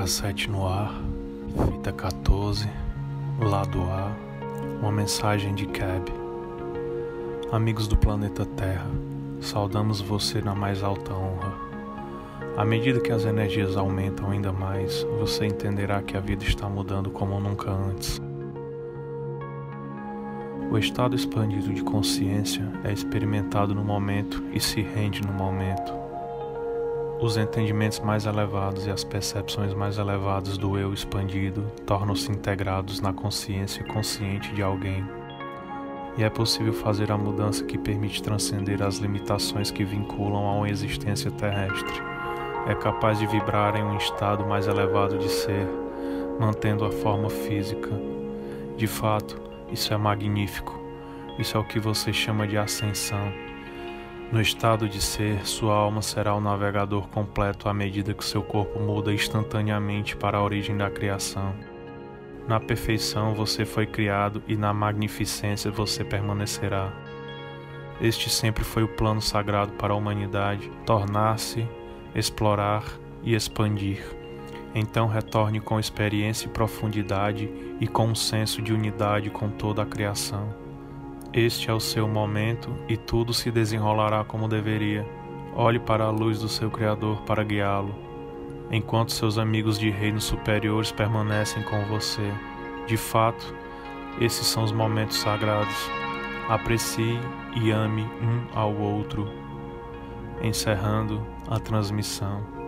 cassete no ar, fita 14, lado A, uma mensagem de Cab. Amigos do planeta Terra, saudamos você na mais alta honra. À medida que as energias aumentam ainda mais, você entenderá que a vida está mudando como nunca antes. O estado expandido de consciência é experimentado no momento e se rende no momento. Os entendimentos mais elevados e as percepções mais elevadas do eu expandido tornam-se integrados na consciência consciente de alguém. E é possível fazer a mudança que permite transcender as limitações que vinculam a uma existência terrestre. É capaz de vibrar em um estado mais elevado de ser, mantendo a forma física. De fato, isso é magnífico. Isso é o que você chama de ascensão no estado de ser, sua alma será o navegador completo à medida que seu corpo muda instantaneamente para a origem da criação. Na perfeição você foi criado e na magnificência você permanecerá. Este sempre foi o plano sagrado para a humanidade: tornar-se, explorar e expandir. Então retorne com experiência e profundidade e com um senso de unidade com toda a criação. Este é o seu momento e tudo se desenrolará como deveria. Olhe para a luz do seu Criador para guiá-lo, enquanto seus amigos de reinos superiores permanecem com você. De fato, esses são os momentos sagrados. Aprecie e ame um ao outro. Encerrando a transmissão.